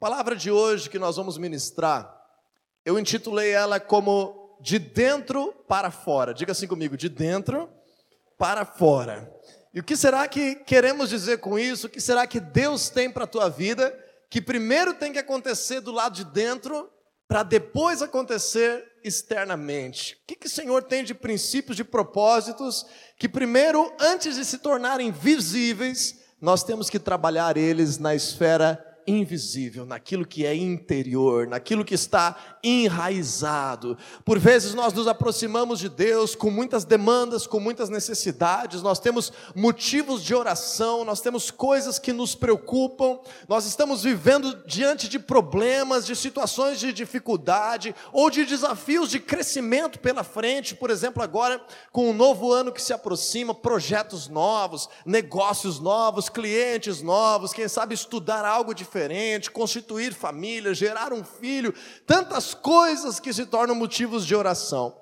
Palavra de hoje que nós vamos ministrar, eu intitulei ela como de dentro para fora. Diga assim comigo, de dentro para fora. E o que será que queremos dizer com isso? O que será que Deus tem para a tua vida? Que primeiro tem que acontecer do lado de dentro, para depois acontecer externamente. O que, que o Senhor tem de princípios, de propósitos, que primeiro, antes de se tornarem visíveis, nós temos que trabalhar eles na esfera invisível, naquilo que é interior, naquilo que está enraizado. Por vezes nós nos aproximamos de Deus com muitas demandas, com muitas necessidades, nós temos motivos de oração, nós temos coisas que nos preocupam, nós estamos vivendo diante de problemas, de situações de dificuldade ou de desafios de crescimento pela frente, por exemplo, agora com um novo ano que se aproxima, projetos novos, negócios novos, clientes novos, quem sabe estudar algo diferente diferente, constituir família, gerar um filho, tantas coisas que se tornam motivos de oração.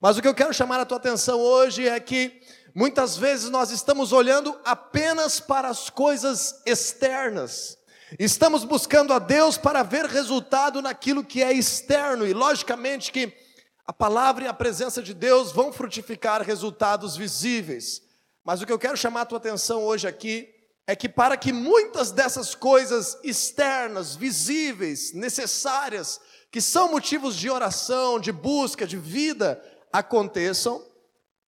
Mas o que eu quero chamar a tua atenção hoje é que muitas vezes nós estamos olhando apenas para as coisas externas. Estamos buscando a Deus para ver resultado naquilo que é externo e logicamente que a palavra e a presença de Deus vão frutificar resultados visíveis. Mas o que eu quero chamar a tua atenção hoje aqui é que para que muitas dessas coisas externas, visíveis, necessárias, que são motivos de oração, de busca, de vida, aconteçam,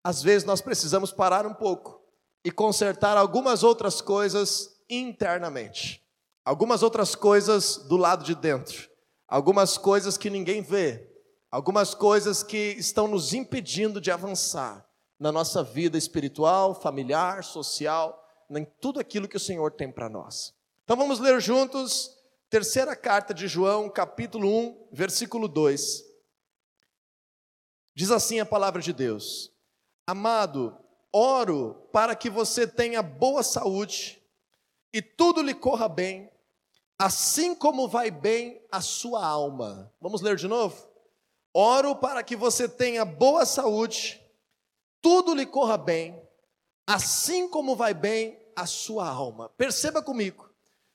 às vezes nós precisamos parar um pouco e consertar algumas outras coisas internamente, algumas outras coisas do lado de dentro, algumas coisas que ninguém vê, algumas coisas que estão nos impedindo de avançar na nossa vida espiritual, familiar, social em tudo aquilo que o Senhor tem para nós. Então vamos ler juntos, terceira carta de João, capítulo 1, versículo 2. Diz assim a palavra de Deus: Amado, oro para que você tenha boa saúde e tudo lhe corra bem, assim como vai bem a sua alma. Vamos ler de novo? Oro para que você tenha boa saúde, tudo lhe corra bem, assim como vai bem a sua alma. Perceba comigo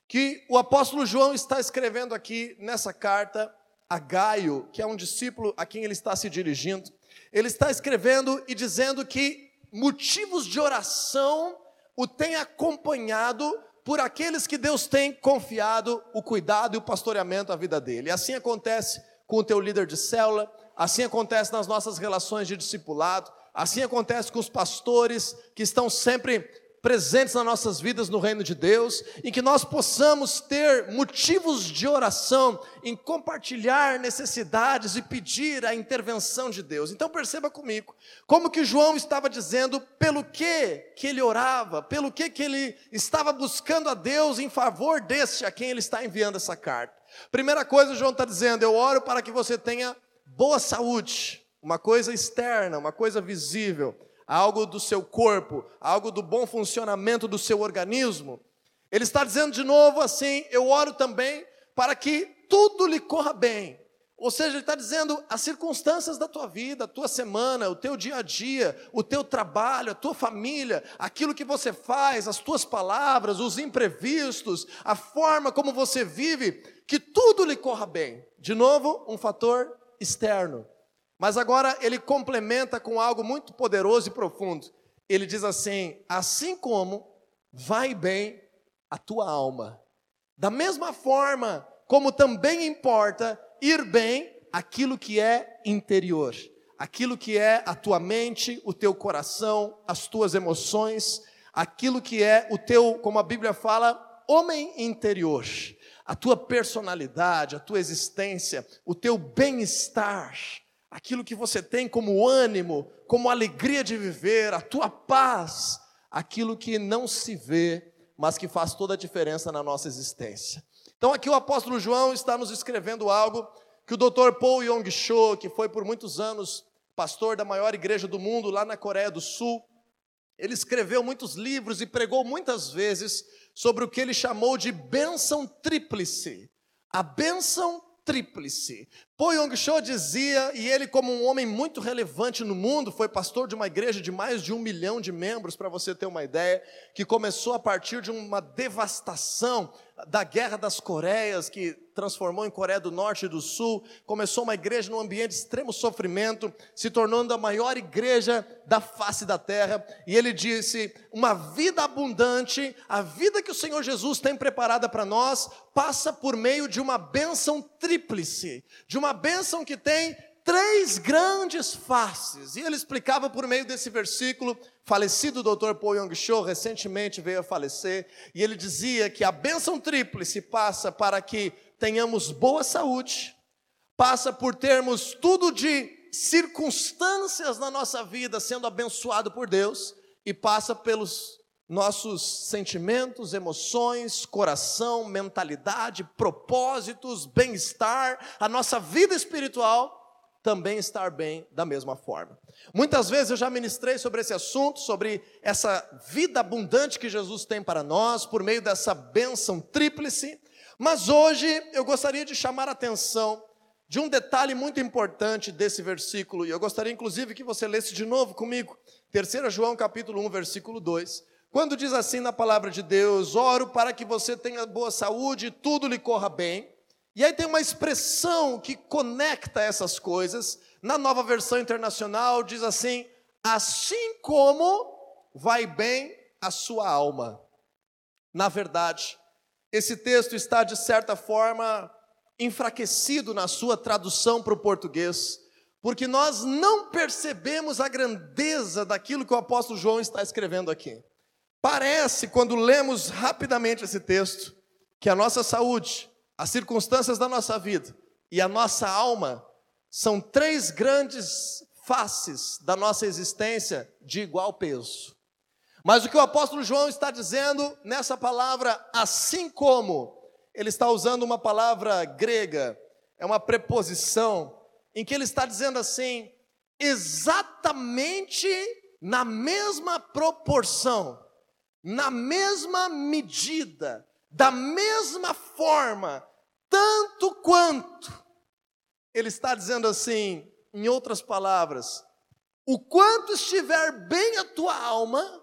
que o apóstolo João está escrevendo aqui nessa carta a Gaio, que é um discípulo a quem ele está se dirigindo. Ele está escrevendo e dizendo que motivos de oração o tem acompanhado por aqueles que Deus tem confiado o cuidado e o pastoreamento à vida dele. Assim acontece com o teu líder de célula, assim acontece nas nossas relações de discipulado, assim acontece com os pastores que estão sempre presentes nas nossas vidas no reino de Deus, em que nós possamos ter motivos de oração, em compartilhar necessidades e pedir a intervenção de Deus. Então perceba comigo, como que João estava dizendo, pelo que que ele orava, pelo que que ele estava buscando a Deus em favor deste a quem ele está enviando essa carta. Primeira coisa, João está dizendo, eu oro para que você tenha boa saúde, uma coisa externa, uma coisa visível algo do seu corpo, algo do bom funcionamento do seu organismo. Ele está dizendo de novo assim: eu oro também para que tudo lhe corra bem. Ou seja, ele está dizendo as circunstâncias da tua vida, a tua semana, o teu dia a dia, o teu trabalho, a tua família, aquilo que você faz, as tuas palavras, os imprevistos, a forma como você vive, que tudo lhe corra bem. De novo, um fator externo. Mas agora ele complementa com algo muito poderoso e profundo. Ele diz assim: assim como vai bem a tua alma, da mesma forma como também importa ir bem aquilo que é interior, aquilo que é a tua mente, o teu coração, as tuas emoções, aquilo que é o teu, como a Bíblia fala, homem interior, a tua personalidade, a tua existência, o teu bem-estar aquilo que você tem como ânimo, como alegria de viver, a tua paz, aquilo que não se vê, mas que faz toda a diferença na nossa existência. Então aqui o apóstolo João está nos escrevendo algo que o Dr. Paul Yong-cho, que foi por muitos anos pastor da maior igreja do mundo lá na Coreia do Sul, ele escreveu muitos livros e pregou muitas vezes sobre o que ele chamou de bênção tríplice. A bênção tríplice. Po Yong-cho dizia, e ele como um homem muito relevante no mundo, foi pastor de uma igreja de mais de um milhão de membros, para você ter uma ideia, que começou a partir de uma devastação da Guerra das Coreias, que transformou em Coreia do Norte e do Sul, começou uma igreja num ambiente de extremo sofrimento, se tornando a maior igreja da face da terra, e ele disse: uma vida abundante, a vida que o Senhor Jesus tem preparada para nós, passa por meio de uma bênção tríplice, de uma bênção que tem três grandes faces. E ele explicava por meio desse versículo, falecido Dr. Paul Yong Cho recentemente veio a falecer, e ele dizia que a bênção tríplice passa para que tenhamos boa saúde, passa por termos tudo de circunstâncias na nossa vida sendo abençoado por Deus e passa pelos nossos sentimentos, emoções, coração, mentalidade, propósitos, bem-estar, a nossa vida espiritual também estar bem da mesma forma. Muitas vezes eu já ministrei sobre esse assunto, sobre essa vida abundante que Jesus tem para nós, por meio dessa bênção tríplice, mas hoje eu gostaria de chamar a atenção de um detalhe muito importante desse versículo, e eu gostaria inclusive que você lesse de novo comigo, 3 João capítulo 1, versículo 2, quando diz assim na palavra de Deus: Oro para que você tenha boa saúde e tudo lhe corra bem. E aí tem uma expressão que conecta essas coisas. Na nova versão internacional diz assim: assim como vai bem a sua alma. Na verdade, esse texto está de certa forma enfraquecido na sua tradução para o português, porque nós não percebemos a grandeza daquilo que o apóstolo João está escrevendo aqui. Parece, quando lemos rapidamente esse texto, que a nossa saúde, as circunstâncias da nossa vida e a nossa alma são três grandes faces da nossa existência de igual peso. Mas o que o apóstolo João está dizendo nessa palavra, assim como, ele está usando uma palavra grega, é uma preposição, em que ele está dizendo assim, exatamente na mesma proporção, na mesma medida, da mesma forma, tanto quanto. Ele está dizendo assim, em outras palavras, o quanto estiver bem a tua alma,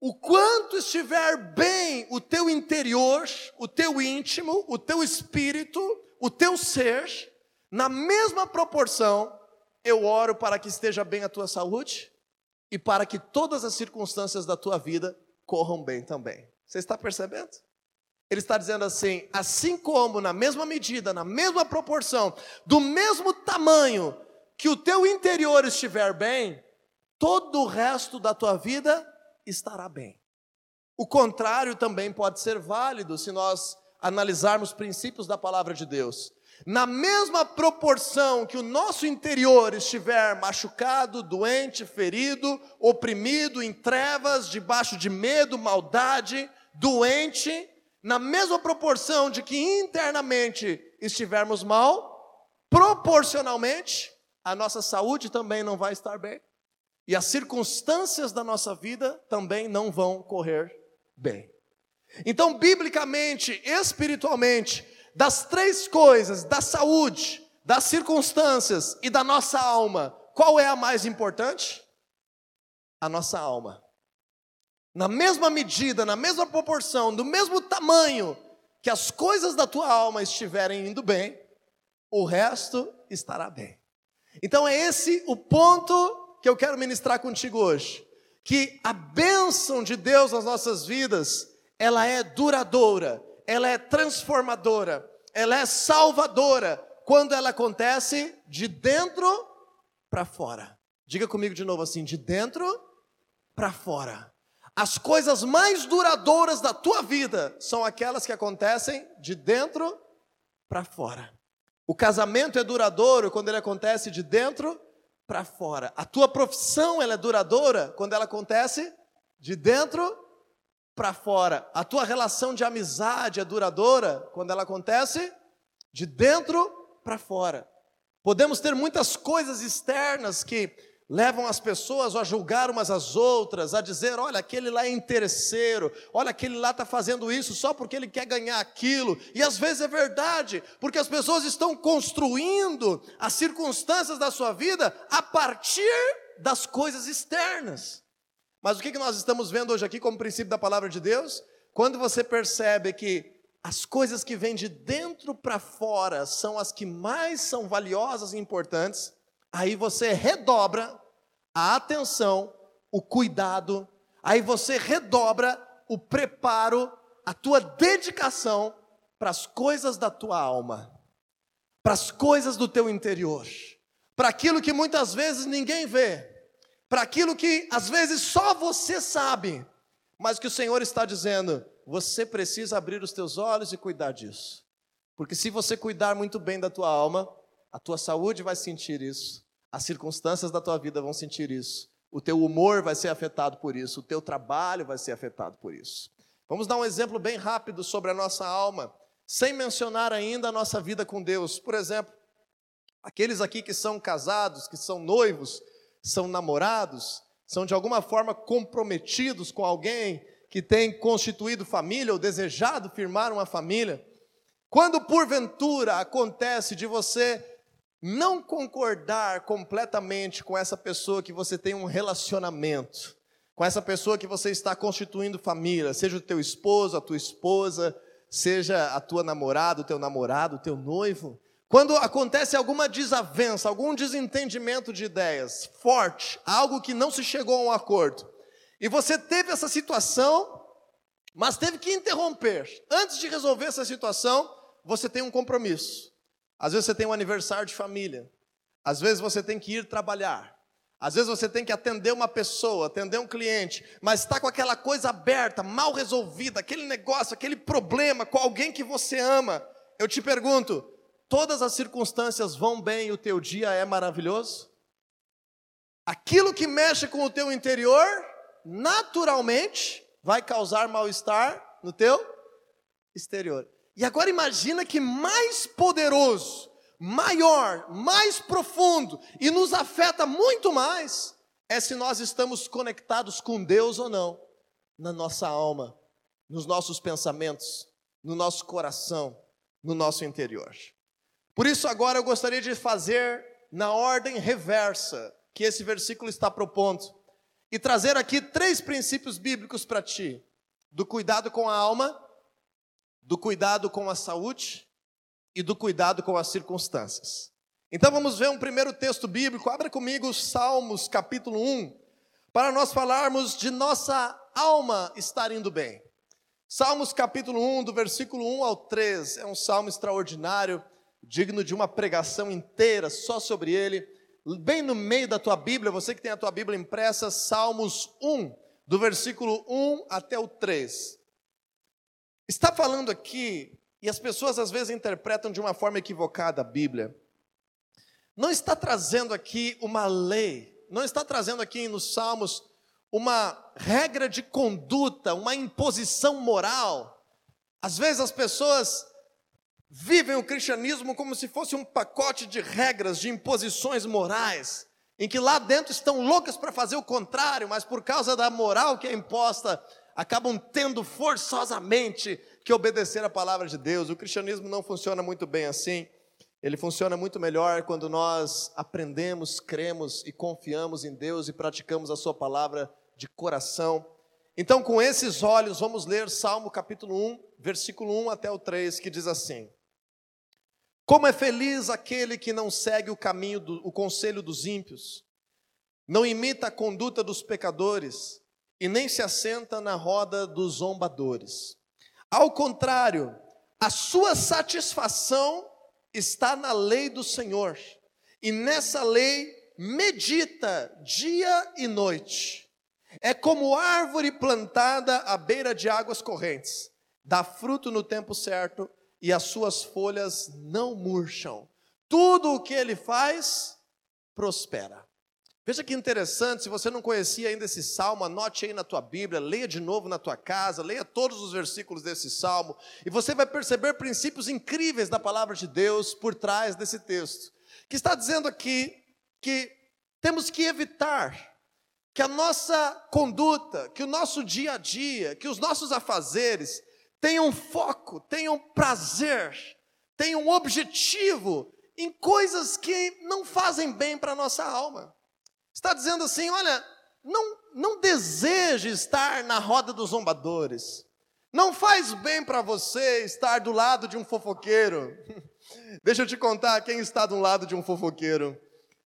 o quanto estiver bem o teu interior, o teu íntimo, o teu espírito, o teu ser, na mesma proporção, eu oro para que esteja bem a tua saúde e para que todas as circunstâncias da tua vida corram bem também. Você está percebendo? Ele está dizendo assim: assim como na mesma medida, na mesma proporção, do mesmo tamanho que o teu interior estiver bem, todo o resto da tua vida estará bem. O contrário também pode ser válido se nós analisarmos princípios da palavra de Deus. Na mesma proporção que o nosso interior estiver machucado, doente, ferido, oprimido, em trevas, debaixo de medo, maldade, doente, na mesma proporção de que internamente estivermos mal, proporcionalmente, a nossa saúde também não vai estar bem. E as circunstâncias da nossa vida também não vão correr bem. Então, biblicamente, espiritualmente, das três coisas, da saúde, das circunstâncias e da nossa alma, qual é a mais importante? A nossa alma na mesma medida, na mesma proporção, do mesmo tamanho que as coisas da tua alma estiverem indo bem, o resto estará bem. Então é esse o ponto que eu quero ministrar contigo hoje, que a bênção de Deus nas nossas vidas, ela é duradoura, ela é transformadora, ela é salvadora quando ela acontece de dentro para fora. Diga comigo de novo assim, de dentro para fora. As coisas mais duradouras da tua vida são aquelas que acontecem de dentro para fora. O casamento é duradouro quando ele acontece de dentro para fora. A tua profissão ela é duradoura quando ela acontece de dentro para fora. A tua relação de amizade é duradoura quando ela acontece de dentro para fora. Podemos ter muitas coisas externas que levam as pessoas a julgar umas às outras, a dizer: olha, aquele lá é interesseiro, olha, aquele lá está fazendo isso só porque ele quer ganhar aquilo. E às vezes é verdade, porque as pessoas estão construindo as circunstâncias da sua vida a partir das coisas externas. Mas o que nós estamos vendo hoje aqui como princípio da palavra de Deus? Quando você percebe que as coisas que vêm de dentro para fora são as que mais são valiosas e importantes, aí você redobra a atenção, o cuidado, aí você redobra o preparo, a tua dedicação para as coisas da tua alma, para as coisas do teu interior, para aquilo que muitas vezes ninguém vê, para aquilo que às vezes só você sabe, mas que o Senhor está dizendo: você precisa abrir os teus olhos e cuidar disso. Porque se você cuidar muito bem da tua alma, a tua saúde vai sentir isso, as circunstâncias da tua vida vão sentir isso, o teu humor vai ser afetado por isso, o teu trabalho vai ser afetado por isso. Vamos dar um exemplo bem rápido sobre a nossa alma, sem mencionar ainda a nossa vida com Deus. Por exemplo, aqueles aqui que são casados, que são noivos, são namorados, são de alguma forma comprometidos com alguém que tem constituído família ou desejado firmar uma família. Quando porventura acontece de você não concordar completamente com essa pessoa que você tem um relacionamento, com essa pessoa que você está constituindo família, seja o teu esposo, a tua esposa, seja a tua namorada, o teu namorado, o teu noivo, quando acontece alguma desavença, algum desentendimento de ideias forte, algo que não se chegou a um acordo, e você teve essa situação, mas teve que interromper. Antes de resolver essa situação, você tem um compromisso. Às vezes você tem um aniversário de família. Às vezes você tem que ir trabalhar. Às vezes você tem que atender uma pessoa, atender um cliente, mas está com aquela coisa aberta, mal resolvida, aquele negócio, aquele problema com alguém que você ama. Eu te pergunto: todas as circunstâncias vão bem e o teu dia é maravilhoso? Aquilo que mexe com o teu interior, naturalmente, vai causar mal-estar no teu exterior. E agora imagina que mais poderoso, maior, mais profundo e nos afeta muito mais é se nós estamos conectados com Deus ou não, na nossa alma, nos nossos pensamentos, no nosso coração, no nosso interior. Por isso agora eu gostaria de fazer na ordem reversa que esse versículo está propondo e trazer aqui três princípios bíblicos para ti: do cuidado com a alma, do cuidado com a saúde e do cuidado com as circunstâncias. Então vamos ver um primeiro texto bíblico. Abra comigo Salmos capítulo 1, para nós falarmos de nossa alma estar indo bem. Salmos capítulo 1, do versículo 1 ao 3, é um salmo extraordinário, digno de uma pregação inteira só sobre ele. Bem no meio da tua Bíblia, você que tem a tua Bíblia impressa, Salmos 1, do versículo 1 até o 3. Está falando aqui, e as pessoas às vezes interpretam de uma forma equivocada a Bíblia. Não está trazendo aqui uma lei, não está trazendo aqui nos Salmos uma regra de conduta, uma imposição moral. Às vezes as pessoas vivem o cristianismo como se fosse um pacote de regras, de imposições morais, em que lá dentro estão loucas para fazer o contrário, mas por causa da moral que é imposta, acabam tendo forçosamente que obedecer a palavra de Deus. O cristianismo não funciona muito bem assim. Ele funciona muito melhor quando nós aprendemos, cremos e confiamos em Deus e praticamos a Sua palavra de coração. Então, com esses olhos, vamos ler Salmo capítulo 1, versículo 1 até o 3, que diz assim: Como é feliz aquele que não segue o caminho, do, o conselho dos ímpios, não imita a conduta dos pecadores, e nem se assenta na roda dos zombadores. Ao contrário, a sua satisfação está na lei do Senhor, e nessa lei medita dia e noite. É como árvore plantada à beira de águas correntes, dá fruto no tempo certo e as suas folhas não murcham. Tudo o que ele faz prospera. Veja que interessante, se você não conhecia ainda esse salmo, anote aí na tua Bíblia, leia de novo na tua casa, leia todos os versículos desse salmo, e você vai perceber princípios incríveis da palavra de Deus por trás desse texto, que está dizendo aqui que Temos que evitar que a nossa conduta, que o nosso dia a dia, que os nossos afazeres tenham foco, tenham prazer, tenham objetivo em coisas que não fazem bem para a nossa alma. Está dizendo assim: olha, não, não deseje estar na roda dos zombadores. Não faz bem para você estar do lado de um fofoqueiro. Deixa eu te contar: quem está do lado de um fofoqueiro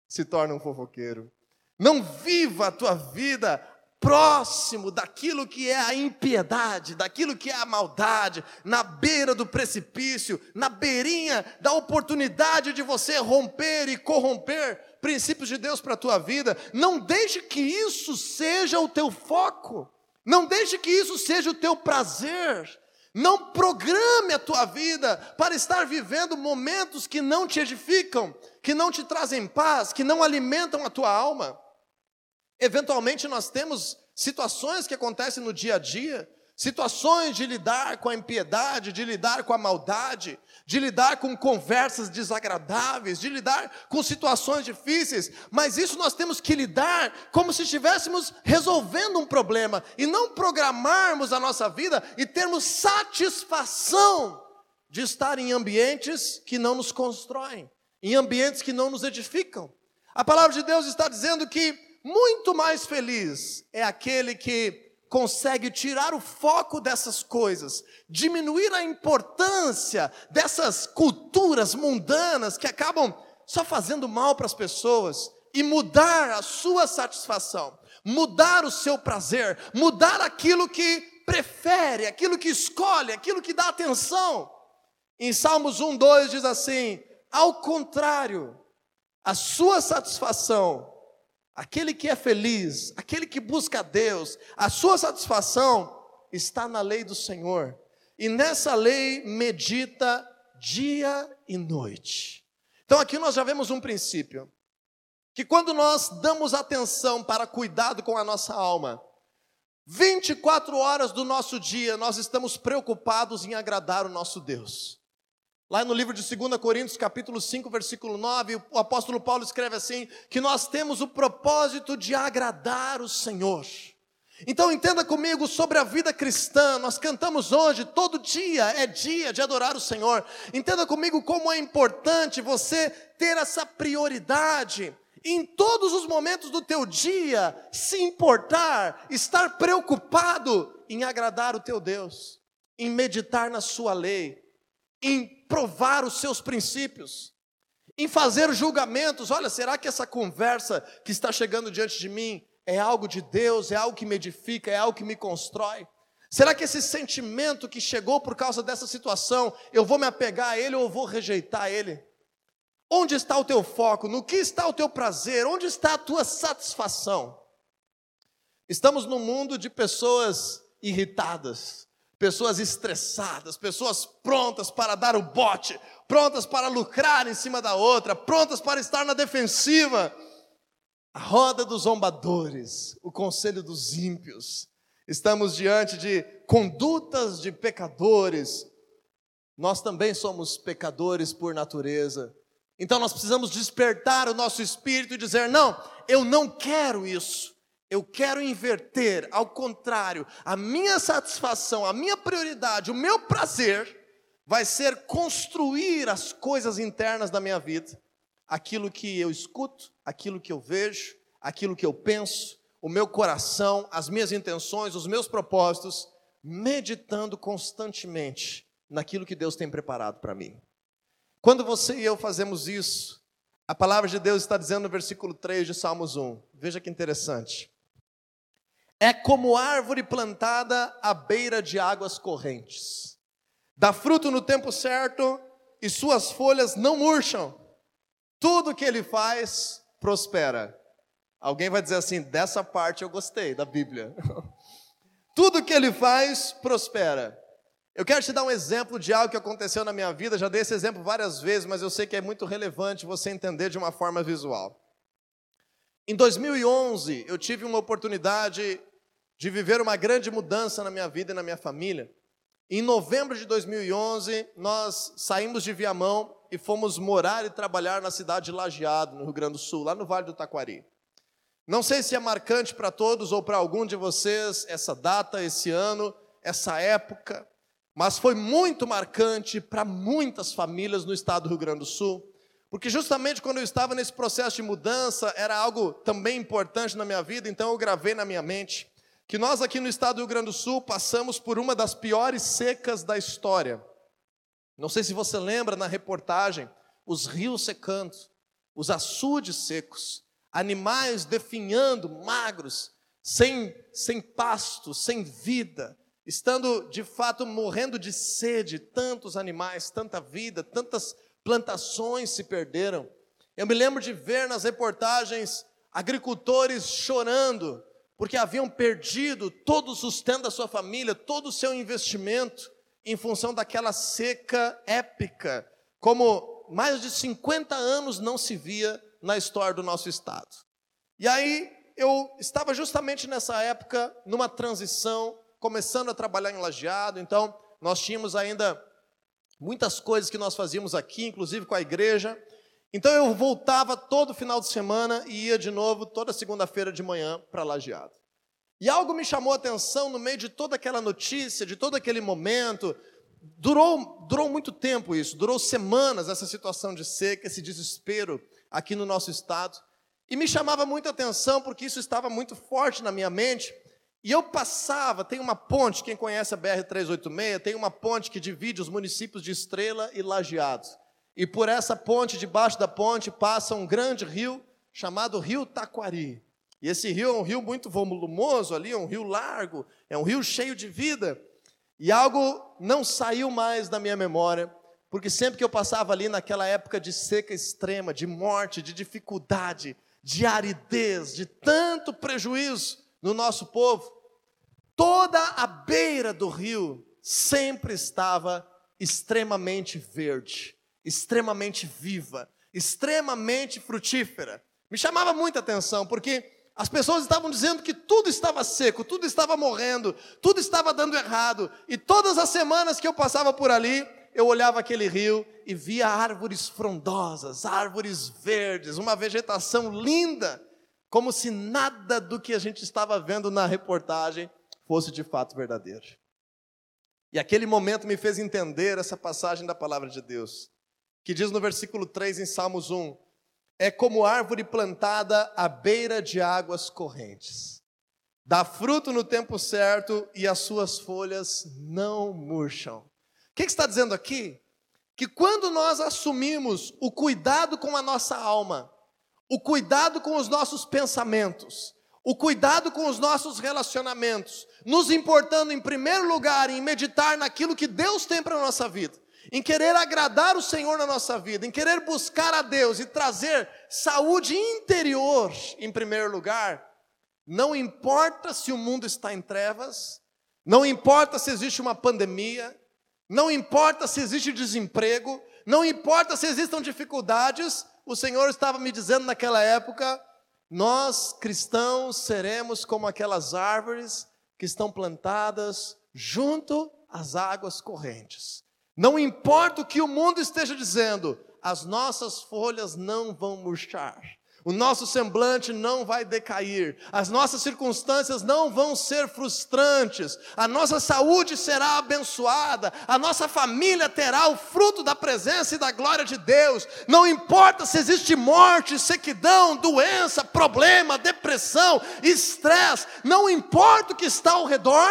se torna um fofoqueiro. Não viva a tua vida próximo daquilo que é a impiedade, daquilo que é a maldade, na beira do precipício, na beirinha da oportunidade de você romper e corromper princípios de Deus para a tua vida. Não deixe que isso seja o teu foco. Não deixe que isso seja o teu prazer. Não programe a tua vida para estar vivendo momentos que não te edificam, que não te trazem paz, que não alimentam a tua alma. Eventualmente nós temos situações que acontecem no dia a dia, situações de lidar com a impiedade, de lidar com a maldade, de lidar com conversas desagradáveis, de lidar com situações difíceis, mas isso nós temos que lidar como se estivéssemos resolvendo um problema e não programarmos a nossa vida e termos satisfação de estar em ambientes que não nos constroem, em ambientes que não nos edificam. A palavra de Deus está dizendo que muito mais feliz é aquele que consegue tirar o foco dessas coisas, diminuir a importância dessas culturas mundanas que acabam só fazendo mal para as pessoas e mudar a sua satisfação, mudar o seu prazer, mudar aquilo que prefere, aquilo que escolhe, aquilo que dá atenção. Em Salmos 1, 2 diz assim: ao contrário, a sua satisfação Aquele que é feliz, aquele que busca a Deus, a sua satisfação está na lei do Senhor. E nessa lei medita dia e noite. Então aqui nós já vemos um princípio. Que quando nós damos atenção para cuidado com a nossa alma, 24 horas do nosso dia nós estamos preocupados em agradar o nosso Deus. Lá no livro de 2 Coríntios, capítulo 5, versículo 9, o apóstolo Paulo escreve assim: que nós temos o propósito de agradar o Senhor. Então entenda comigo sobre a vida cristã. Nós cantamos hoje, todo dia é dia de adorar o Senhor. Entenda comigo como é importante você ter essa prioridade em todos os momentos do teu dia, se importar, estar preocupado em agradar o teu Deus, em meditar na sua lei, em provar os seus princípios, em fazer julgamentos. Olha, será que essa conversa que está chegando diante de mim é algo de Deus, é algo que me edifica, é algo que me constrói? Será que esse sentimento que chegou por causa dessa situação, eu vou me apegar a ele ou vou rejeitar ele? Onde está o teu foco? No que está o teu prazer? Onde está a tua satisfação? Estamos num mundo de pessoas irritadas, pessoas estressadas, pessoas prontas para dar o bote, prontas para lucrar em cima da outra, prontas para estar na defensiva. A roda dos zombadores, o conselho dos ímpios. Estamos diante de condutas de pecadores. Nós também somos pecadores por natureza. Então nós precisamos despertar o nosso espírito e dizer: não, eu não quero isso. Eu quero inverter, ao contrário, a minha satisfação, a minha prioridade, o meu prazer vai ser construir as coisas internas da minha vida, aquilo que eu escuto, aquilo que eu vejo, aquilo que eu penso, o meu coração, as minhas intenções, os meus propósitos, meditando constantemente naquilo que Deus tem preparado para mim. Quando você e eu fazemos isso, a palavra de Deus está dizendo no versículo 3 de Salmos 1. Veja que interessante é como árvore plantada à beira de águas correntes. Dá fruto no tempo certo e suas folhas não murcham. Tudo que ele faz prospera. Alguém vai dizer assim: dessa parte eu gostei da Bíblia. Tudo que ele faz prospera. Eu quero te dar um exemplo de algo que aconteceu na minha vida. Já dei esse exemplo várias vezes, mas eu sei que é muito relevante você entender de uma forma visual. Em 2011, eu tive uma oportunidade de viver uma grande mudança na minha vida e na minha família. Em novembro de 2011, nós saímos de Viamão e fomos morar e trabalhar na cidade de Lajeado, no Rio Grande do Sul, lá no Vale do Taquari. Não sei se é marcante para todos ou para algum de vocês essa data, esse ano, essa época, mas foi muito marcante para muitas famílias no estado do Rio Grande do Sul, porque justamente quando eu estava nesse processo de mudança, era algo também importante na minha vida, então eu gravei na minha mente que nós aqui no estado do Rio Grande do Sul passamos por uma das piores secas da história. Não sei se você lembra na reportagem, os rios secando, os açudes secos, animais definhando, magros, sem, sem pasto, sem vida, estando de fato morrendo de sede, tantos animais, tanta vida, tantas plantações se perderam. Eu me lembro de ver nas reportagens agricultores chorando, porque haviam perdido todo o sustento da sua família, todo o seu investimento, em função daquela seca épica, como mais de 50 anos não se via na história do nosso estado. E aí eu estava justamente nessa época, numa transição, começando a trabalhar em lajeado, então nós tínhamos ainda muitas coisas que nós fazíamos aqui, inclusive com a igreja. Então eu voltava todo final de semana e ia de novo toda segunda-feira de manhã para Lajeado. E algo me chamou a atenção no meio de toda aquela notícia, de todo aquele momento. Durou, durou muito tempo isso, durou semanas essa situação de seca, esse desespero aqui no nosso estado. E me chamava muita atenção porque isso estava muito forte na minha mente. E eu passava, tem uma ponte, quem conhece a BR-386, tem uma ponte que divide os municípios de Estrela e Lajeado. E por essa ponte, debaixo da ponte, passa um grande rio chamado Rio Taquari. E esse rio é um rio muito volumoso ali, é um rio largo, é um rio cheio de vida. E algo não saiu mais da minha memória, porque sempre que eu passava ali naquela época de seca extrema, de morte, de dificuldade, de aridez, de tanto prejuízo no nosso povo, toda a beira do rio sempre estava extremamente verde extremamente viva, extremamente frutífera. Me chamava muita atenção, porque as pessoas estavam dizendo que tudo estava seco, tudo estava morrendo, tudo estava dando errado. E todas as semanas que eu passava por ali, eu olhava aquele rio e via árvores frondosas, árvores verdes, uma vegetação linda, como se nada do que a gente estava vendo na reportagem fosse de fato verdadeiro. E aquele momento me fez entender essa passagem da palavra de Deus que diz no versículo 3 em Salmos 1: É como árvore plantada à beira de águas correntes. Dá fruto no tempo certo e as suas folhas não murcham. O que, que está dizendo aqui? Que quando nós assumimos o cuidado com a nossa alma, o cuidado com os nossos pensamentos, o cuidado com os nossos relacionamentos, nos importando em primeiro lugar em meditar naquilo que Deus tem para a nossa vida, em querer agradar o Senhor na nossa vida, em querer buscar a Deus e trazer saúde interior em primeiro lugar, não importa se o mundo está em trevas, não importa se existe uma pandemia, não importa se existe desemprego, não importa se existam dificuldades, o Senhor estava me dizendo naquela época: nós cristãos seremos como aquelas árvores que estão plantadas junto às águas correntes. Não importa o que o mundo esteja dizendo, as nossas folhas não vão murchar. O nosso semblante não vai decair, as nossas circunstâncias não vão ser frustrantes, a nossa saúde será abençoada, a nossa família terá o fruto da presença e da glória de Deus. Não importa se existe morte, sequidão, doença, problema, depressão, estresse, não importa o que está ao redor,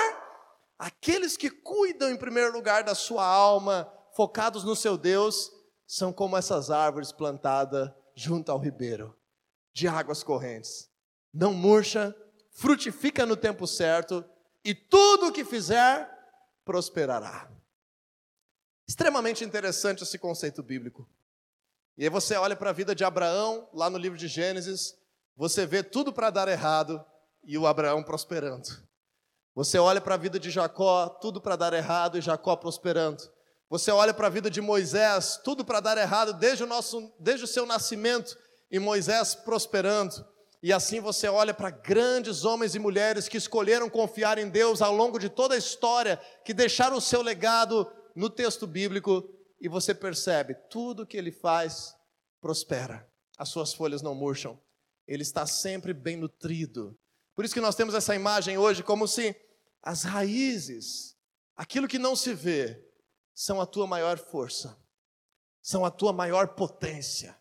Aqueles que cuidam em primeiro lugar da sua alma, focados no seu Deus, são como essas árvores plantadas junto ao ribeiro, de águas correntes. Não murcha, frutifica no tempo certo, e tudo o que fizer prosperará. Extremamente interessante esse conceito bíblico. E aí você olha para a vida de Abraão, lá no livro de Gênesis, você vê tudo para dar errado e o Abraão prosperando. Você olha para a vida de Jacó, tudo para dar errado e Jacó prosperando. Você olha para a vida de Moisés, tudo para dar errado desde o, nosso, desde o seu nascimento e Moisés prosperando. E assim você olha para grandes homens e mulheres que escolheram confiar em Deus ao longo de toda a história, que deixaram o seu legado no texto bíblico, e você percebe, tudo que ele faz prospera, as suas folhas não murcham. ele está sempre bem nutrido. Por isso que nós temos essa imagem hoje como se as raízes, aquilo que não se vê, são a tua maior força, são a tua maior potência.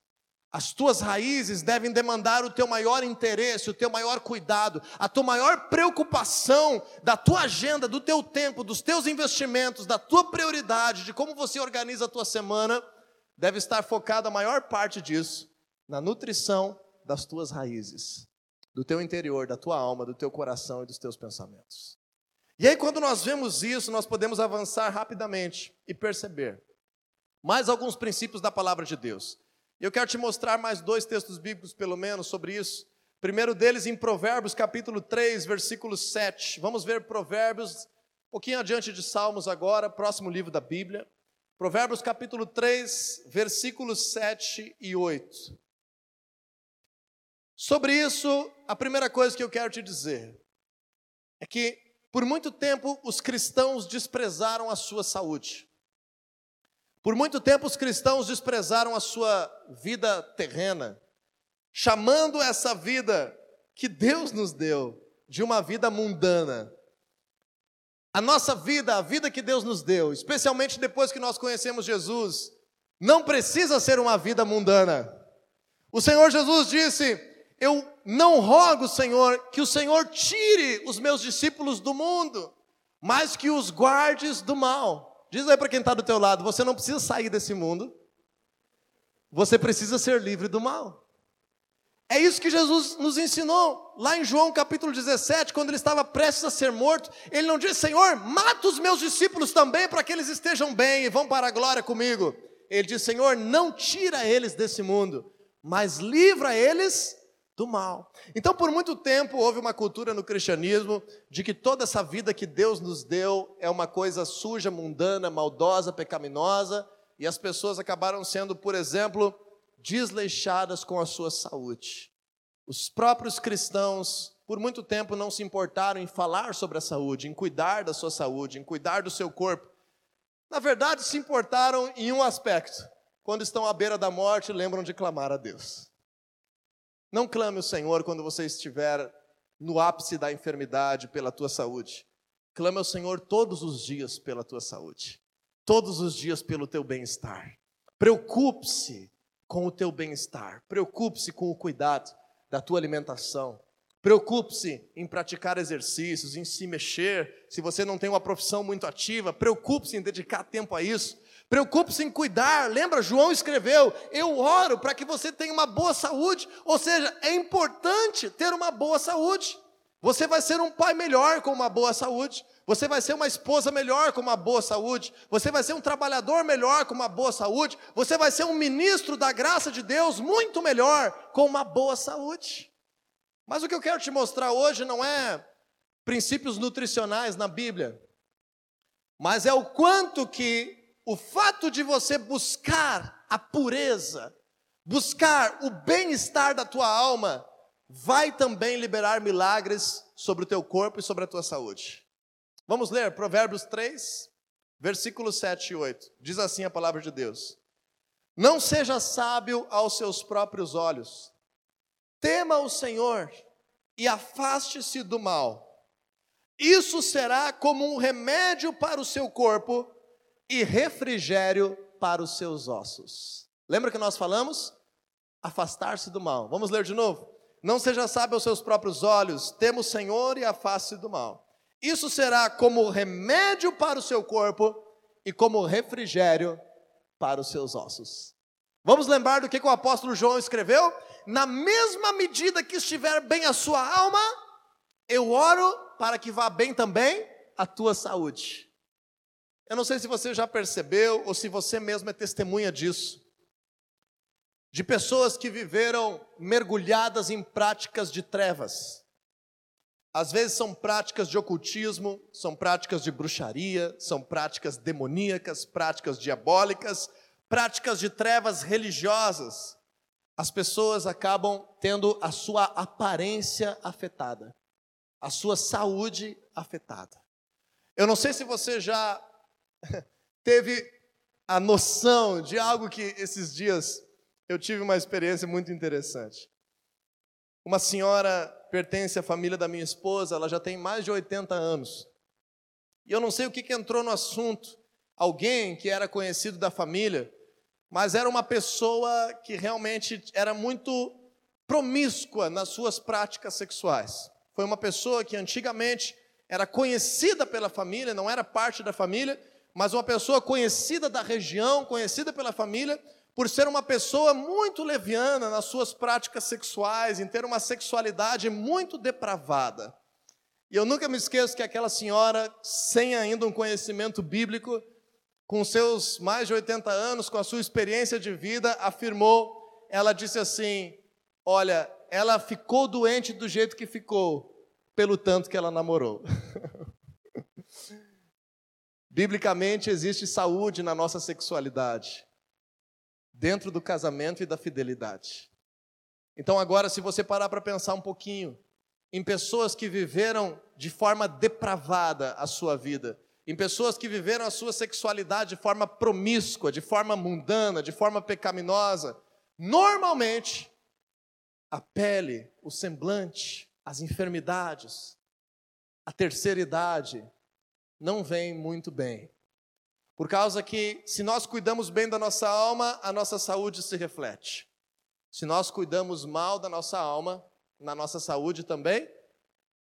As tuas raízes devem demandar o teu maior interesse, o teu maior cuidado, a tua maior preocupação da tua agenda, do teu tempo, dos teus investimentos, da tua prioridade, de como você organiza a tua semana, deve estar focada a maior parte disso na nutrição das tuas raízes, do teu interior, da tua alma, do teu coração e dos teus pensamentos. E aí, quando nós vemos isso, nós podemos avançar rapidamente e perceber mais alguns princípios da palavra de Deus. Eu quero te mostrar mais dois textos bíblicos, pelo menos, sobre isso. primeiro deles em Provérbios, capítulo 3, versículo 7. Vamos ver Provérbios, um pouquinho adiante de Salmos agora, próximo livro da Bíblia. Provérbios, capítulo 3, versículos 7 e 8. Sobre isso, a primeira coisa que eu quero te dizer é que, por muito tempo, os cristãos desprezaram a sua saúde. Por muito tempo os cristãos desprezaram a sua vida terrena, chamando essa vida que Deus nos deu de uma vida mundana. A nossa vida, a vida que Deus nos deu, especialmente depois que nós conhecemos Jesus, não precisa ser uma vida mundana. O Senhor Jesus disse: Eu não rogo, Senhor, que o Senhor tire os meus discípulos do mundo, mas que os guardes do mal. Diz aí para quem está do teu lado, você não precisa sair desse mundo. Você precisa ser livre do mal. É isso que Jesus nos ensinou. Lá em João capítulo 17, quando ele estava prestes a ser morto, ele não disse: Senhor, mata os meus discípulos também para que eles estejam bem e vão para a glória comigo. Ele disse: Senhor, não tira eles desse mundo, mas livra eles do mal. Então, por muito tempo, houve uma cultura no cristianismo de que toda essa vida que Deus nos deu é uma coisa suja, mundana, maldosa, pecaminosa, e as pessoas acabaram sendo, por exemplo, desleixadas com a sua saúde. Os próprios cristãos, por muito tempo, não se importaram em falar sobre a saúde, em cuidar da sua saúde, em cuidar do seu corpo. Na verdade, se importaram em um aspecto: quando estão à beira da morte, lembram de clamar a Deus. Não clame o Senhor quando você estiver no ápice da enfermidade pela tua saúde. Clame ao Senhor todos os dias pela tua saúde, todos os dias pelo teu bem-estar. Preocupe-se com o teu bem-estar, preocupe-se com o cuidado da tua alimentação. Preocupe-se em praticar exercícios, em se mexer. Se você não tem uma profissão muito ativa, preocupe-se em dedicar tempo a isso. Preocupe-se em cuidar. Lembra, João escreveu: Eu oro para que você tenha uma boa saúde. Ou seja, é importante ter uma boa saúde. Você vai ser um pai melhor com uma boa saúde. Você vai ser uma esposa melhor com uma boa saúde. Você vai ser um trabalhador melhor com uma boa saúde. Você vai ser um ministro da graça de Deus muito melhor com uma boa saúde. Mas o que eu quero te mostrar hoje não é princípios nutricionais na Bíblia, mas é o quanto que o fato de você buscar a pureza, buscar o bem-estar da tua alma, vai também liberar milagres sobre o teu corpo e sobre a tua saúde. Vamos ler Provérbios 3, versículos 7 e 8. Diz assim a palavra de Deus: Não seja sábio aos seus próprios olhos, tema o Senhor e afaste-se do mal. Isso será como um remédio para o seu corpo e refrigério para os seus ossos. Lembra que nós falamos? Afastar-se do mal. Vamos ler de novo? Não seja sábio aos seus próprios olhos, temo o Senhor e afaste-se do mal. Isso será como remédio para o seu corpo e como refrigério para os seus ossos. Vamos lembrar do que, que o apóstolo João escreveu? Na mesma medida que estiver bem a sua alma, eu oro para que vá bem também a tua saúde. Eu não sei se você já percebeu ou se você mesmo é testemunha disso. De pessoas que viveram mergulhadas em práticas de trevas. Às vezes são práticas de ocultismo, são práticas de bruxaria, são práticas demoníacas, práticas diabólicas, práticas de trevas religiosas. As pessoas acabam tendo a sua aparência afetada, a sua saúde afetada. Eu não sei se você já teve a noção de algo que esses dias eu tive uma experiência muito interessante. Uma senhora pertence à família da minha esposa, ela já tem mais de 80 anos. E eu não sei o que, que entrou no assunto. Alguém que era conhecido da família, mas era uma pessoa que realmente era muito promíscua nas suas práticas sexuais. Foi uma pessoa que antigamente era conhecida pela família, não era parte da família, mas uma pessoa conhecida da região, conhecida pela família, por ser uma pessoa muito leviana nas suas práticas sexuais, em ter uma sexualidade muito depravada. E eu nunca me esqueço que aquela senhora, sem ainda um conhecimento bíblico, com seus mais de 80 anos, com a sua experiência de vida, afirmou, ela disse assim: Olha, ela ficou doente do jeito que ficou, pelo tanto que ela namorou. Biblicamente existe saúde na nossa sexualidade dentro do casamento e da fidelidade. Então, agora, se você parar para pensar um pouquinho em pessoas que viveram de forma depravada a sua vida, em pessoas que viveram a sua sexualidade de forma promíscua, de forma mundana, de forma pecaminosa, normalmente a pele, o semblante, as enfermidades, a terceira idade não vem muito bem. Por causa que, se nós cuidamos bem da nossa alma, a nossa saúde se reflete. Se nós cuidamos mal da nossa alma, na nossa saúde também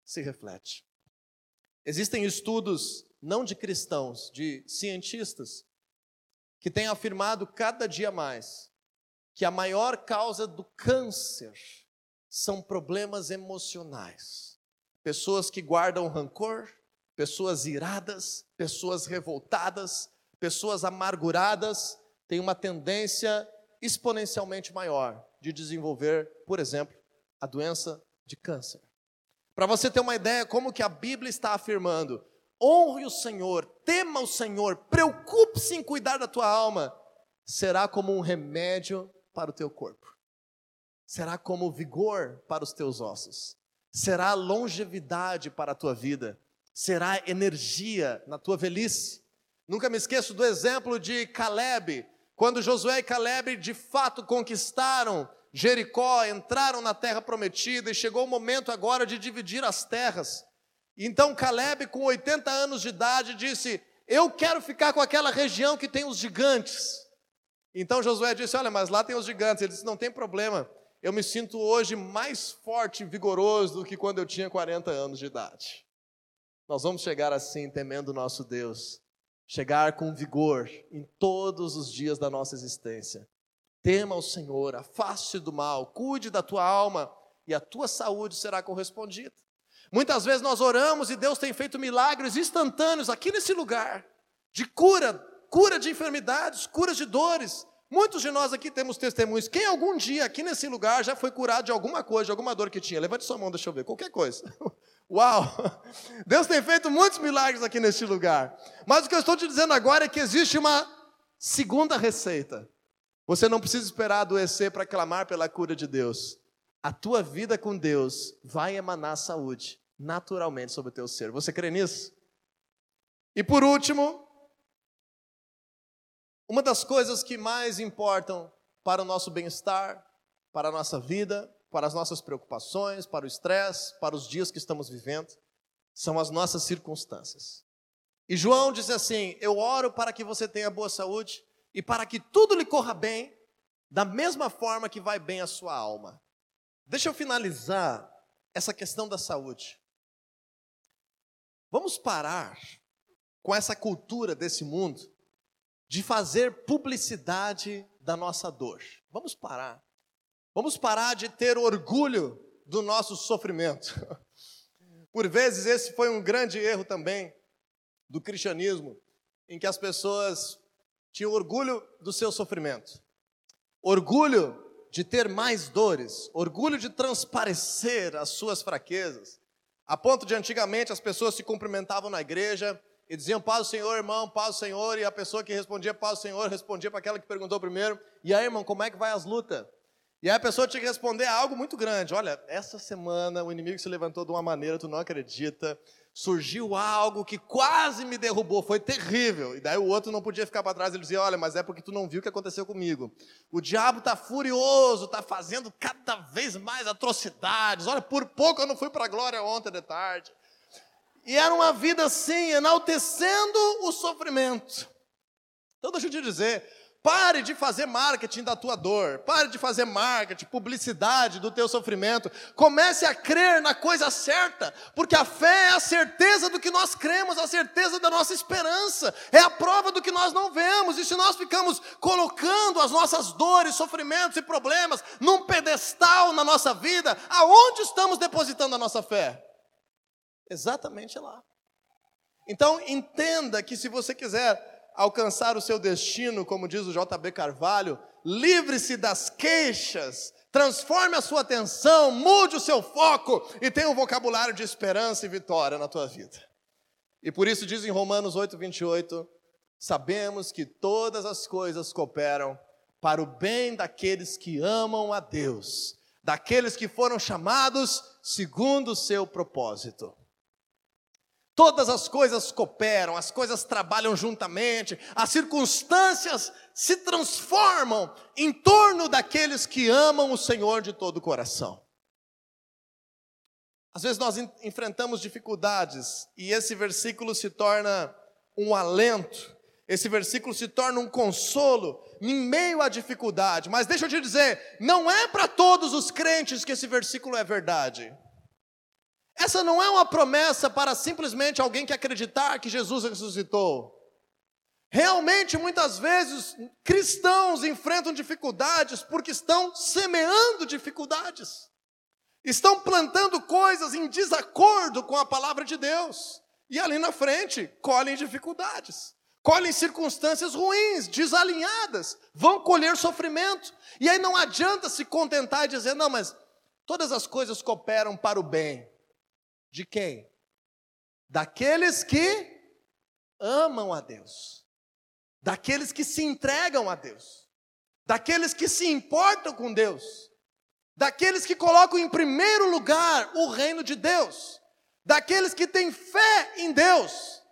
se reflete. Existem estudos, não de cristãos, de cientistas, que têm afirmado cada dia mais que a maior causa do câncer são problemas emocionais. Pessoas que guardam rancor, pessoas iradas, pessoas revoltadas, pessoas amarguradas têm uma tendência exponencialmente maior de desenvolver, por exemplo, a doença de câncer. Para você ter uma ideia como que a Bíblia está afirmando, honre o Senhor, tema o Senhor, preocupe-se em cuidar da tua alma, será como um remédio para o teu corpo. Será como vigor para os teus ossos. Será longevidade para a tua vida. Será energia na tua velhice. Nunca me esqueço do exemplo de Caleb, quando Josué e Caleb de fato conquistaram Jericó, entraram na terra prometida e chegou o momento agora de dividir as terras. Então Caleb, com 80 anos de idade, disse: Eu quero ficar com aquela região que tem os gigantes. Então Josué disse: Olha, mas lá tem os gigantes. Ele disse: Não tem problema, eu me sinto hoje mais forte e vigoroso do que quando eu tinha 40 anos de idade. Nós vamos chegar assim, temendo nosso Deus chegar com vigor em todos os dias da nossa existência. Tema o Senhor, afaste do mal, cuide da tua alma e a tua saúde será correspondida. Muitas vezes nós oramos e Deus tem feito milagres instantâneos aqui nesse lugar, de cura, cura de enfermidades, cura de dores. Muitos de nós aqui temos testemunhos. Quem algum dia aqui nesse lugar já foi curado de alguma coisa, de alguma dor que tinha? Levante sua mão, deixa eu ver, qualquer coisa. Uau! Deus tem feito muitos milagres aqui neste lugar. Mas o que eu estou te dizendo agora é que existe uma segunda receita. Você não precisa esperar adoecer para clamar pela cura de Deus. A tua vida com Deus vai emanar saúde naturalmente sobre o teu ser. Você crê nisso? E por último, uma das coisas que mais importam para o nosso bem-estar, para a nossa vida, para as nossas preocupações, para o estresse, para os dias que estamos vivendo, são as nossas circunstâncias. E João diz assim: Eu oro para que você tenha boa saúde e para que tudo lhe corra bem, da mesma forma que vai bem a sua alma. Deixa eu finalizar essa questão da saúde. Vamos parar com essa cultura desse mundo de fazer publicidade da nossa dor. Vamos parar. Vamos parar de ter orgulho do nosso sofrimento. Por vezes, esse foi um grande erro também do cristianismo, em que as pessoas tinham orgulho do seu sofrimento, orgulho de ter mais dores, orgulho de transparecer as suas fraquezas, a ponto de antigamente as pessoas se cumprimentavam na igreja e diziam paz do Senhor, irmão, paz do Senhor, e a pessoa que respondia paz do Senhor respondia para aquela que perguntou primeiro: e aí, irmão, como é que vai as lutas? E aí a pessoa tinha que responder a algo muito grande. Olha, essa semana o inimigo se levantou de uma maneira, tu não acredita. Surgiu algo que quase me derrubou, foi terrível. E daí o outro não podia ficar para trás, ele dizia: Olha, mas é porque tu não viu o que aconteceu comigo. O diabo está furioso, está fazendo cada vez mais atrocidades. Olha, por pouco eu não fui para a glória ontem de tarde. E era uma vida assim, enaltecendo o sofrimento. Então deixa eu te dizer, Pare de fazer marketing da tua dor. Pare de fazer marketing, publicidade do teu sofrimento. Comece a crer na coisa certa, porque a fé é a certeza do que nós cremos, a certeza da nossa esperança. É a prova do que nós não vemos. E se nós ficamos colocando as nossas dores, sofrimentos e problemas num pedestal na nossa vida, aonde estamos depositando a nossa fé? Exatamente lá. Então entenda que se você quiser alcançar o seu destino, como diz o JB Carvalho, livre-se das queixas, transforme a sua atenção, mude o seu foco e tenha um vocabulário de esperança e vitória na tua vida. E por isso diz em Romanos 8, 28, sabemos que todas as coisas cooperam para o bem daqueles que amam a Deus, daqueles que foram chamados segundo o seu propósito. Todas as coisas cooperam, as coisas trabalham juntamente, as circunstâncias se transformam em torno daqueles que amam o Senhor de todo o coração. Às vezes nós enfrentamos dificuldades e esse versículo se torna um alento, esse versículo se torna um consolo em meio à dificuldade. Mas deixa eu te dizer, não é para todos os crentes que esse versículo é verdade. Essa não é uma promessa para simplesmente alguém que acreditar que Jesus ressuscitou. Realmente, muitas vezes, cristãos enfrentam dificuldades porque estão semeando dificuldades, estão plantando coisas em desacordo com a palavra de Deus, e ali na frente colhem dificuldades, colhem circunstâncias ruins, desalinhadas, vão colher sofrimento, e aí não adianta se contentar e dizer, não, mas todas as coisas cooperam para o bem. De quem? Daqueles que amam a Deus, daqueles que se entregam a Deus, daqueles que se importam com Deus, daqueles que colocam em primeiro lugar o reino de Deus, daqueles que têm fé em Deus,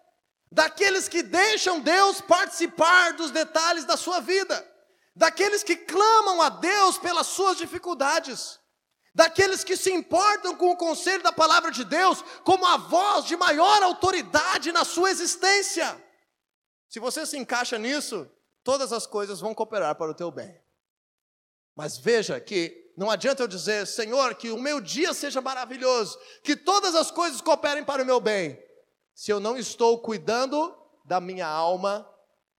daqueles que deixam Deus participar dos detalhes da sua vida, daqueles que clamam a Deus pelas suas dificuldades daqueles que se importam com o conselho da palavra de Deus como a voz de maior autoridade na sua existência. Se você se encaixa nisso, todas as coisas vão cooperar para o teu bem. Mas veja que não adianta eu dizer, Senhor, que o meu dia seja maravilhoso, que todas as coisas cooperem para o meu bem, se eu não estou cuidando da minha alma,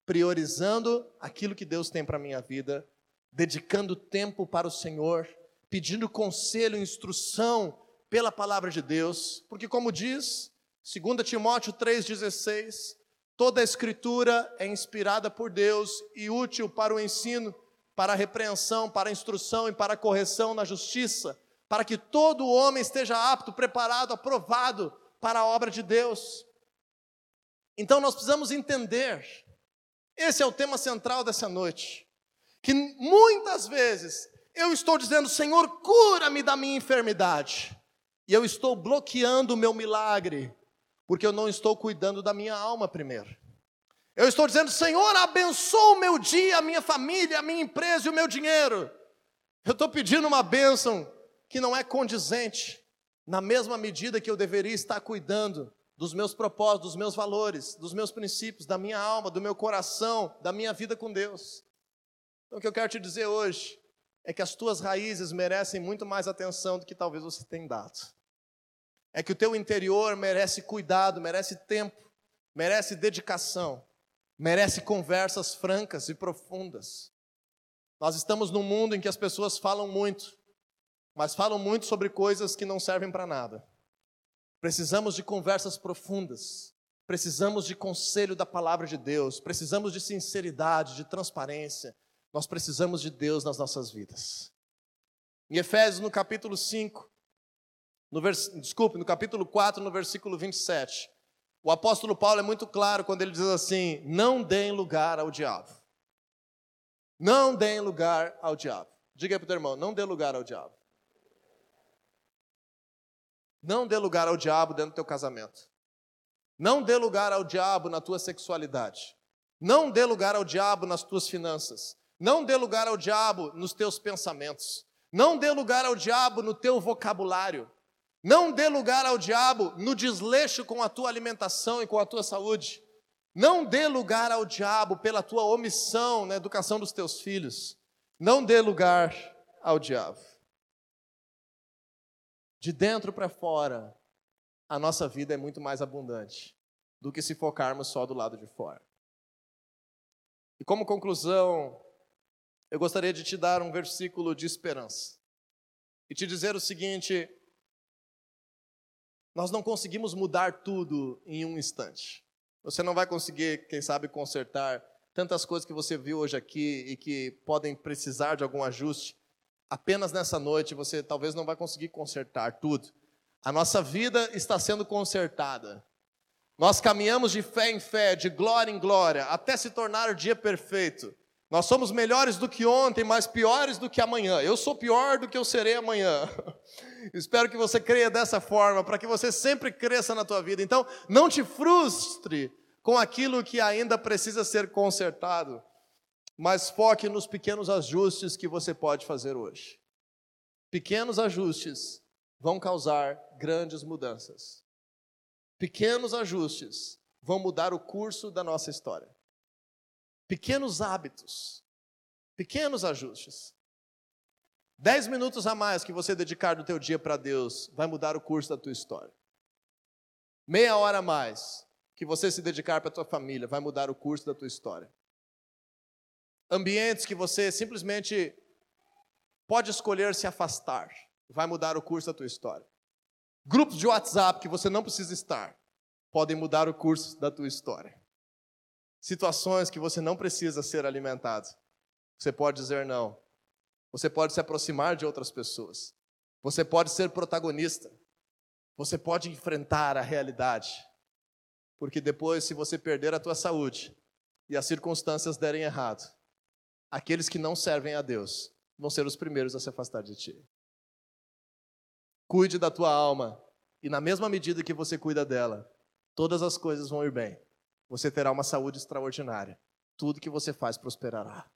priorizando aquilo que Deus tem para a minha vida, dedicando tempo para o Senhor, pedindo conselho, instrução pela palavra de Deus, porque como diz 2 Timóteo 3,16, toda a escritura é inspirada por Deus e útil para o ensino, para a repreensão, para a instrução e para a correção na justiça, para que todo homem esteja apto, preparado, aprovado para a obra de Deus. Então nós precisamos entender, esse é o tema central dessa noite, que muitas vezes eu estou dizendo, Senhor, cura-me da minha enfermidade. E eu estou bloqueando o meu milagre, porque eu não estou cuidando da minha alma primeiro. Eu estou dizendo, Senhor, abençoa o meu dia, a minha família, a minha empresa e o meu dinheiro. Eu estou pedindo uma bênção que não é condizente, na mesma medida que eu deveria estar cuidando dos meus propósitos, dos meus valores, dos meus princípios, da minha alma, do meu coração, da minha vida com Deus. Então, o que eu quero te dizer hoje é que as tuas raízes merecem muito mais atenção do que talvez você tenha dado. É que o teu interior merece cuidado, merece tempo, merece dedicação, merece conversas francas e profundas. Nós estamos num mundo em que as pessoas falam muito, mas falam muito sobre coisas que não servem para nada. Precisamos de conversas profundas, precisamos de conselho da palavra de Deus, precisamos de sinceridade, de transparência, nós precisamos de Deus nas nossas vidas. Em Efésios, no capítulo 5, no vers... desculpe, no capítulo 4, no versículo 27, o apóstolo Paulo é muito claro quando ele diz assim: não deem lugar ao diabo. Não deem lugar ao diabo. Diga para o teu irmão, não dê lugar ao diabo. Não dê lugar ao diabo dentro do teu casamento. Não dê lugar ao diabo na tua sexualidade. Não dê lugar ao diabo nas tuas finanças. Não dê lugar ao diabo nos teus pensamentos. Não dê lugar ao diabo no teu vocabulário. Não dê lugar ao diabo no desleixo com a tua alimentação e com a tua saúde. Não dê lugar ao diabo pela tua omissão na educação dos teus filhos. Não dê lugar ao diabo. De dentro para fora, a nossa vida é muito mais abundante do que se focarmos só do lado de fora. E como conclusão, eu gostaria de te dar um versículo de esperança e te dizer o seguinte: nós não conseguimos mudar tudo em um instante. Você não vai conseguir, quem sabe, consertar tantas coisas que você viu hoje aqui e que podem precisar de algum ajuste. Apenas nessa noite você talvez não vai conseguir consertar tudo. A nossa vida está sendo consertada. Nós caminhamos de fé em fé, de glória em glória, até se tornar o dia perfeito. Nós somos melhores do que ontem, mas piores do que amanhã. Eu sou pior do que eu serei amanhã. Espero que você creia dessa forma, para que você sempre cresça na tua vida. Então, não te frustre com aquilo que ainda precisa ser consertado, mas foque nos pequenos ajustes que você pode fazer hoje. Pequenos ajustes vão causar grandes mudanças. Pequenos ajustes vão mudar o curso da nossa história. Pequenos hábitos, pequenos ajustes. Dez minutos a mais que você dedicar do teu dia para Deus vai mudar o curso da tua história. Meia hora a mais que você se dedicar para a tua família vai mudar o curso da tua história. Ambientes que você simplesmente pode escolher se afastar vai mudar o curso da tua história. Grupos de WhatsApp que você não precisa estar podem mudar o curso da tua história. Situações que você não precisa ser alimentado. Você pode dizer não. Você pode se aproximar de outras pessoas. Você pode ser protagonista. Você pode enfrentar a realidade. Porque depois, se você perder a tua saúde e as circunstâncias derem errado, aqueles que não servem a Deus vão ser os primeiros a se afastar de ti. Cuide da tua alma, e na mesma medida que você cuida dela, todas as coisas vão ir bem. Você terá uma saúde extraordinária. Tudo que você faz prosperará.